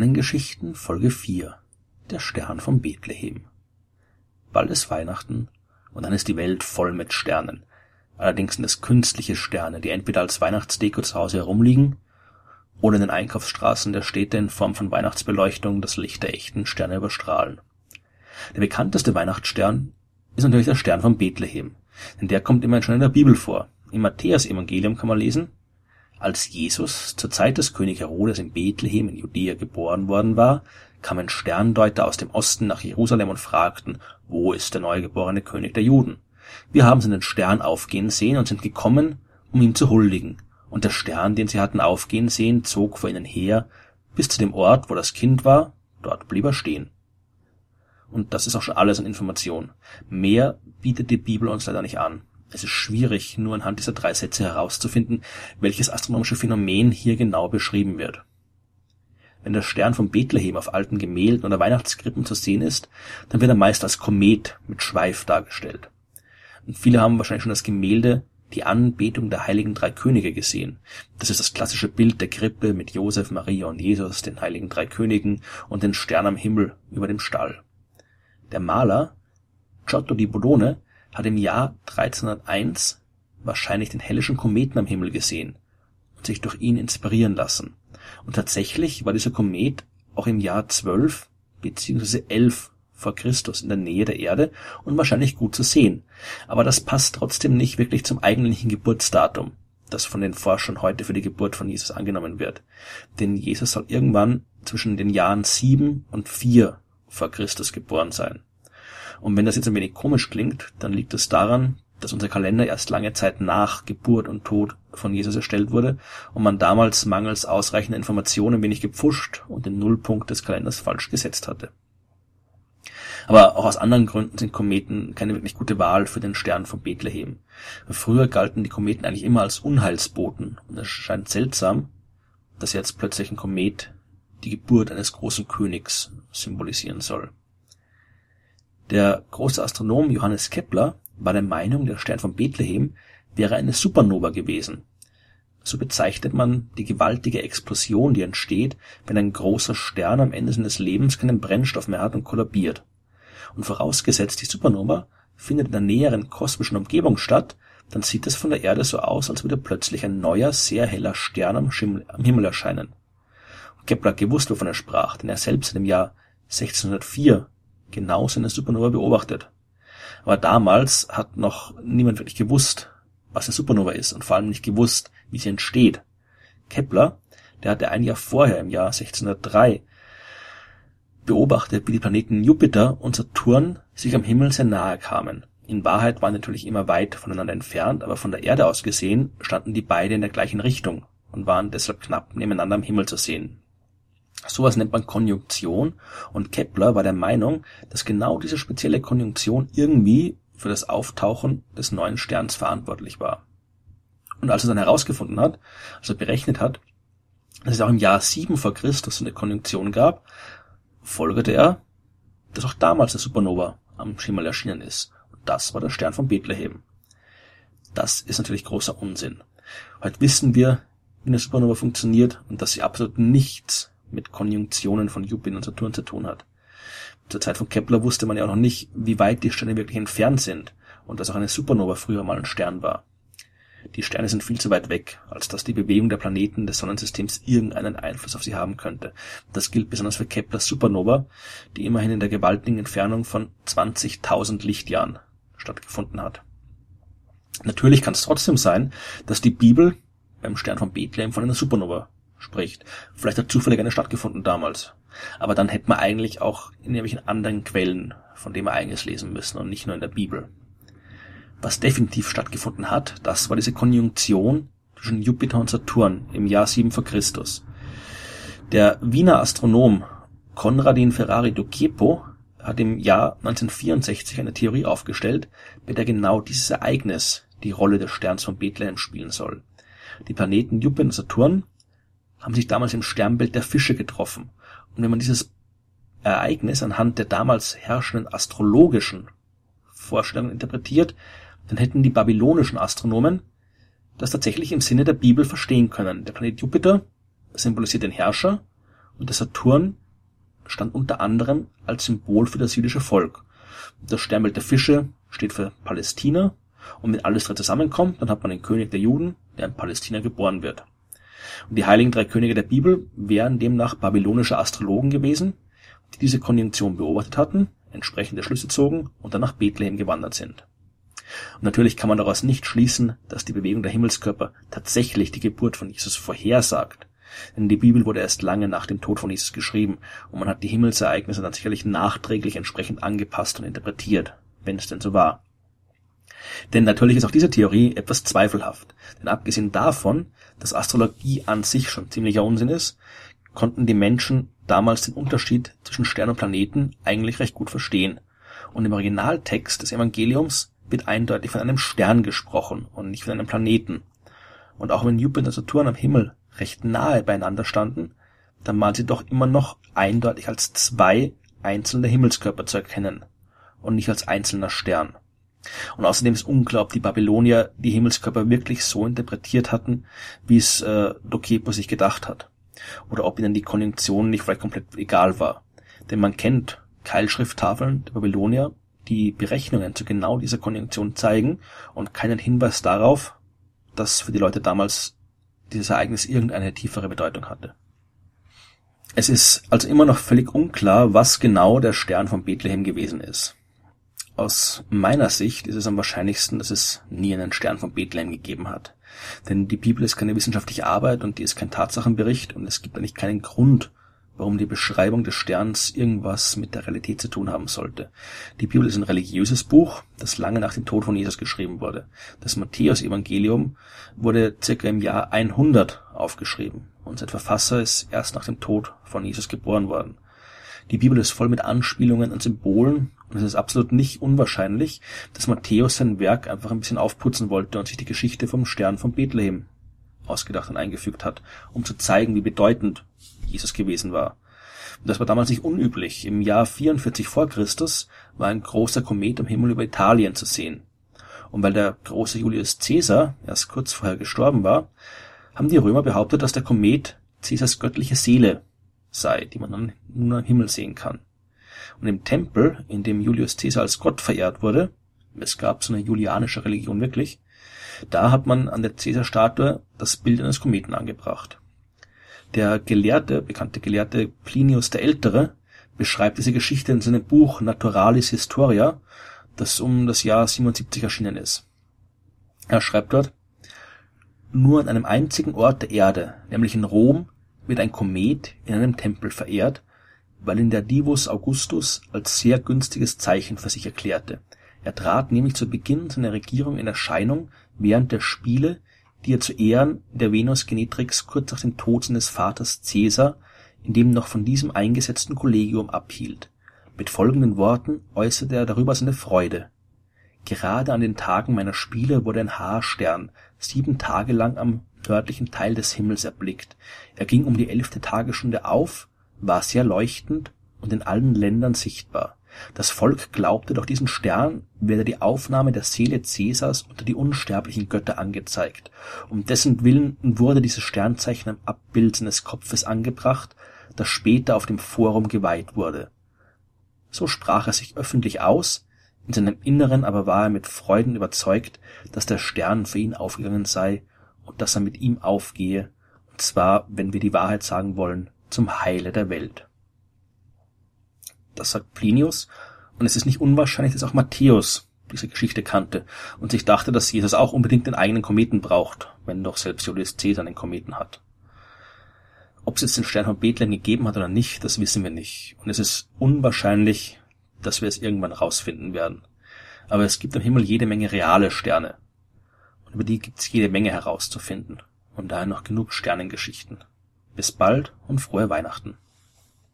Sternengeschichten Folge 4 Der Stern von Bethlehem Bald ist Weihnachten und dann ist die Welt voll mit Sternen. Allerdings sind es künstliche Sterne, die entweder als Weihnachtsdeko zu Hause herumliegen oder in den Einkaufsstraßen der Städte in Form von Weihnachtsbeleuchtung das Licht der echten Sterne überstrahlen. Der bekannteste Weihnachtsstern ist natürlich der Stern von Bethlehem, denn der kommt immerhin schon in der Bibel vor. Im Matthäus-Evangelium kann man lesen, als Jesus zur Zeit des König Herodes in Bethlehem in Judäa geboren worden war, kamen Sterndeuter aus dem Osten nach Jerusalem und fragten, wo ist der neugeborene König der Juden? Wir haben seinen Stern aufgehen sehen und sind gekommen, um ihm zu huldigen. Und der Stern, den sie hatten aufgehen sehen, zog vor ihnen her, bis zu dem Ort, wo das Kind war, dort blieb er stehen. Und das ist auch schon alles an Information. Mehr bietet die Bibel uns leider nicht an. Es ist schwierig, nur anhand dieser drei Sätze herauszufinden, welches astronomische Phänomen hier genau beschrieben wird. Wenn der Stern von Bethlehem auf alten Gemälden oder Weihnachtskrippen zu sehen ist, dann wird er meist als Komet mit Schweif dargestellt. Und viele haben wahrscheinlich schon das Gemälde Die Anbetung der heiligen drei Könige gesehen. Das ist das klassische Bild der Krippe mit Josef, Maria und Jesus, den heiligen drei Königen und den Stern am Himmel über dem Stall. Der Maler Giotto di Bologna hat im Jahr 1301 wahrscheinlich den Hellischen Kometen am Himmel gesehen und sich durch ihn inspirieren lassen. Und tatsächlich war dieser Komet auch im Jahr 12 bzw. 11 vor Christus in der Nähe der Erde und wahrscheinlich gut zu sehen. Aber das passt trotzdem nicht wirklich zum eigentlichen Geburtsdatum, das von den Forschern heute für die Geburt von Jesus angenommen wird. Denn Jesus soll irgendwann zwischen den Jahren 7 und 4 vor Christus geboren sein. Und wenn das jetzt ein wenig komisch klingt, dann liegt es daran, dass unser Kalender erst lange Zeit nach Geburt und Tod von Jesus erstellt wurde und man damals mangels ausreichender Informationen wenig gepfuscht und den Nullpunkt des Kalenders falsch gesetzt hatte. Aber auch aus anderen Gründen sind Kometen keine wirklich gute Wahl für den Stern von Bethlehem. Früher galten die Kometen eigentlich immer als Unheilsboten und es scheint seltsam, dass jetzt plötzlich ein Komet die Geburt eines großen Königs symbolisieren soll. Der große Astronom Johannes Kepler war der Meinung, der Stern von Bethlehem wäre eine Supernova gewesen. So bezeichnet man die gewaltige Explosion, die entsteht, wenn ein großer Stern am Ende seines Lebens keinen Brennstoff mehr hat und kollabiert. Und vorausgesetzt, die Supernova findet in der näheren kosmischen Umgebung statt, dann sieht es von der Erde so aus, als würde plötzlich ein neuer, sehr heller Stern am, Himmel erscheinen. Kepler gewusst, wovon er sprach, denn er selbst im Jahr 1604 genau seine Supernova beobachtet. Aber damals hat noch niemand wirklich gewusst, was eine Supernova ist und vor allem nicht gewusst, wie sie entsteht. Kepler, der hatte ein Jahr vorher, im Jahr 1603, beobachtet, wie die Planeten Jupiter und Saturn sich am Himmel sehr nahe kamen. In Wahrheit waren natürlich immer weit voneinander entfernt, aber von der Erde aus gesehen standen die beide in der gleichen Richtung und waren deshalb knapp nebeneinander am Himmel zu sehen. Sowas nennt man Konjunktion und Kepler war der Meinung, dass genau diese spezielle Konjunktion irgendwie für das Auftauchen des neuen Sterns verantwortlich war. Und als er dann herausgefunden hat, als er berechnet hat, dass es auch im Jahr 7 vor Christus eine Konjunktion gab, folgerte er, dass auch damals eine Supernova am Himmel erschienen ist. Und das war der Stern von Bethlehem. Das ist natürlich großer Unsinn. Heute wissen wir, wie eine Supernova funktioniert und dass sie absolut nichts mit Konjunktionen von Jupiter und Saturn zu tun hat. Zur Zeit von Kepler wusste man ja auch noch nicht, wie weit die Sterne wirklich entfernt sind und dass auch eine Supernova früher mal ein Stern war. Die Sterne sind viel zu weit weg, als dass die Bewegung der Planeten des Sonnensystems irgendeinen Einfluss auf sie haben könnte. Das gilt besonders für Keplers Supernova, die immerhin in der gewaltigen Entfernung von 20.000 Lichtjahren stattgefunden hat. Natürlich kann es trotzdem sein, dass die Bibel beim Stern von Bethlehem von einer Supernova spricht. Vielleicht hat zufällig eine stattgefunden damals. Aber dann hätte man eigentlich auch in irgendwelchen anderen Quellen von dem Ereignis lesen müssen und nicht nur in der Bibel. Was definitiv stattgefunden hat, das war diese Konjunktion zwischen Jupiter und Saturn im Jahr 7 vor Christus. Der Wiener Astronom Konradin Ferrari Ducepo hat im Jahr 1964 eine Theorie aufgestellt, bei der genau dieses Ereignis die Rolle des Sterns von Bethlehem spielen soll. Die Planeten Jupiter und Saturn haben sich damals im Sternbild der Fische getroffen. Und wenn man dieses Ereignis anhand der damals herrschenden astrologischen Vorstellungen interpretiert, dann hätten die babylonischen Astronomen das tatsächlich im Sinne der Bibel verstehen können. Der Planet Jupiter symbolisiert den Herrscher Und der Saturn stand unter anderem als Symbol für das jüdische Volk. Das Sternbild der Fische steht für Palästina. Und wenn alles drei zusammenkommt, dann hat man den König der Juden, der in Palästina geboren wird. Und die heiligen drei Könige der Bibel wären demnach babylonische Astrologen gewesen, die diese Konjunktion beobachtet hatten, entsprechende Schlüsse zogen und dann nach Bethlehem gewandert sind. Und natürlich kann man daraus nicht schließen, dass die Bewegung der Himmelskörper tatsächlich die Geburt von Jesus vorhersagt. Denn die Bibel wurde erst lange nach dem Tod von Jesus geschrieben und man hat die Himmelsereignisse dann sicherlich nachträglich entsprechend angepasst und interpretiert, wenn es denn so war. Denn natürlich ist auch diese Theorie etwas zweifelhaft. Denn abgesehen davon, dass Astrologie an sich schon ziemlicher Unsinn ist, konnten die Menschen damals den Unterschied zwischen Stern und Planeten eigentlich recht gut verstehen. Und im Originaltext des Evangeliums wird eindeutig von einem Stern gesprochen und nicht von einem Planeten. Und auch wenn Jupiter und Saturn am Himmel recht nahe beieinander standen, dann waren sie doch immer noch eindeutig als zwei einzelne Himmelskörper zu erkennen und nicht als einzelner Stern. Und außerdem ist unklar, ob die Babylonier die Himmelskörper wirklich so interpretiert hatten, wie es äh, Dokepo sich gedacht hat. Oder ob ihnen die Konjunktion nicht vielleicht komplett egal war. Denn man kennt Keilschrifttafeln der Babylonier, die Berechnungen zu genau dieser Konjunktion zeigen und keinen Hinweis darauf, dass für die Leute damals dieses Ereignis irgendeine tiefere Bedeutung hatte. Es ist also immer noch völlig unklar, was genau der Stern von Bethlehem gewesen ist. Aus meiner Sicht ist es am wahrscheinlichsten, dass es nie einen Stern von Bethlehem gegeben hat. Denn die Bibel ist keine wissenschaftliche Arbeit und die ist kein Tatsachenbericht und es gibt eigentlich keinen Grund, warum die Beschreibung des Sterns irgendwas mit der Realität zu tun haben sollte. Die Bibel ist ein religiöses Buch, das lange nach dem Tod von Jesus geschrieben wurde. Das Matthäus-Evangelium wurde circa im Jahr 100 aufgeschrieben und sein Verfasser ist erst nach dem Tod von Jesus geboren worden. Die Bibel ist voll mit Anspielungen und Symbolen und es ist absolut nicht unwahrscheinlich, dass Matthäus sein Werk einfach ein bisschen aufputzen wollte und sich die Geschichte vom Stern von Bethlehem ausgedacht und eingefügt hat, um zu zeigen, wie bedeutend Jesus gewesen war. Und das war damals nicht unüblich. Im Jahr 44 vor Christus war ein großer Komet am Himmel über Italien zu sehen. Und weil der große Julius Caesar erst kurz vorher gestorben war, haben die Römer behauptet, dass der Komet Caesars göttliche Seele sei, die man nun am Himmel sehen kann. Und im Tempel, in dem Julius Caesar als Gott verehrt wurde, es gab so eine julianische Religion wirklich, da hat man an der Caesar-Statue das Bild eines Kometen angebracht. Der Gelehrte, bekannte Gelehrte Plinius der Ältere beschreibt diese Geschichte in seinem Buch Naturalis Historia, das um das Jahr 77 erschienen ist. Er schreibt dort, nur an einem einzigen Ort der Erde, nämlich in Rom, wird ein Komet in einem Tempel verehrt, weil ihn der Divus Augustus als sehr günstiges Zeichen für sich erklärte. Er trat nämlich zu Beginn seiner Regierung in Erscheinung während der Spiele, die er zu Ehren der Venus Genetrix kurz nach dem Tod seines Vaters Caesar in dem noch von diesem eingesetzten Kollegium abhielt. Mit folgenden Worten äußerte er darüber seine Freude: Gerade an den Tagen meiner Spiele wurde ein Haarstern sieben Tage lang am nördlichen Teil des Himmels erblickt. Er ging um die elfte Tagesstunde auf, war sehr leuchtend und in allen Ländern sichtbar. Das Volk glaubte, durch diesen Stern werde die Aufnahme der Seele Caesars unter die unsterblichen Götter angezeigt. Um dessen Willen wurde dieses Sternzeichen am Abbild seines Kopfes angebracht, das später auf dem Forum geweiht wurde. So sprach er sich öffentlich aus, in seinem Inneren aber war er mit Freuden überzeugt, dass der Stern für ihn aufgegangen sei und dass er mit ihm aufgehe, und zwar, wenn wir die Wahrheit sagen wollen, zum Heile der Welt. Das sagt Plinius, und es ist nicht unwahrscheinlich, dass auch Matthäus diese Geschichte kannte und sich dachte, dass Jesus auch unbedingt den eigenen Kometen braucht, wenn doch selbst Julius Caesar einen Kometen hat. Ob es jetzt den Stern von Bethlehem gegeben hat oder nicht, das wissen wir nicht. Und es ist unwahrscheinlich, dass wir es irgendwann rausfinden werden. Aber es gibt am Himmel jede Menge reale Sterne. Und über die gibt es jede Menge herauszufinden. Und daher noch genug Sternengeschichten. Bis bald und frohe Weihnachten.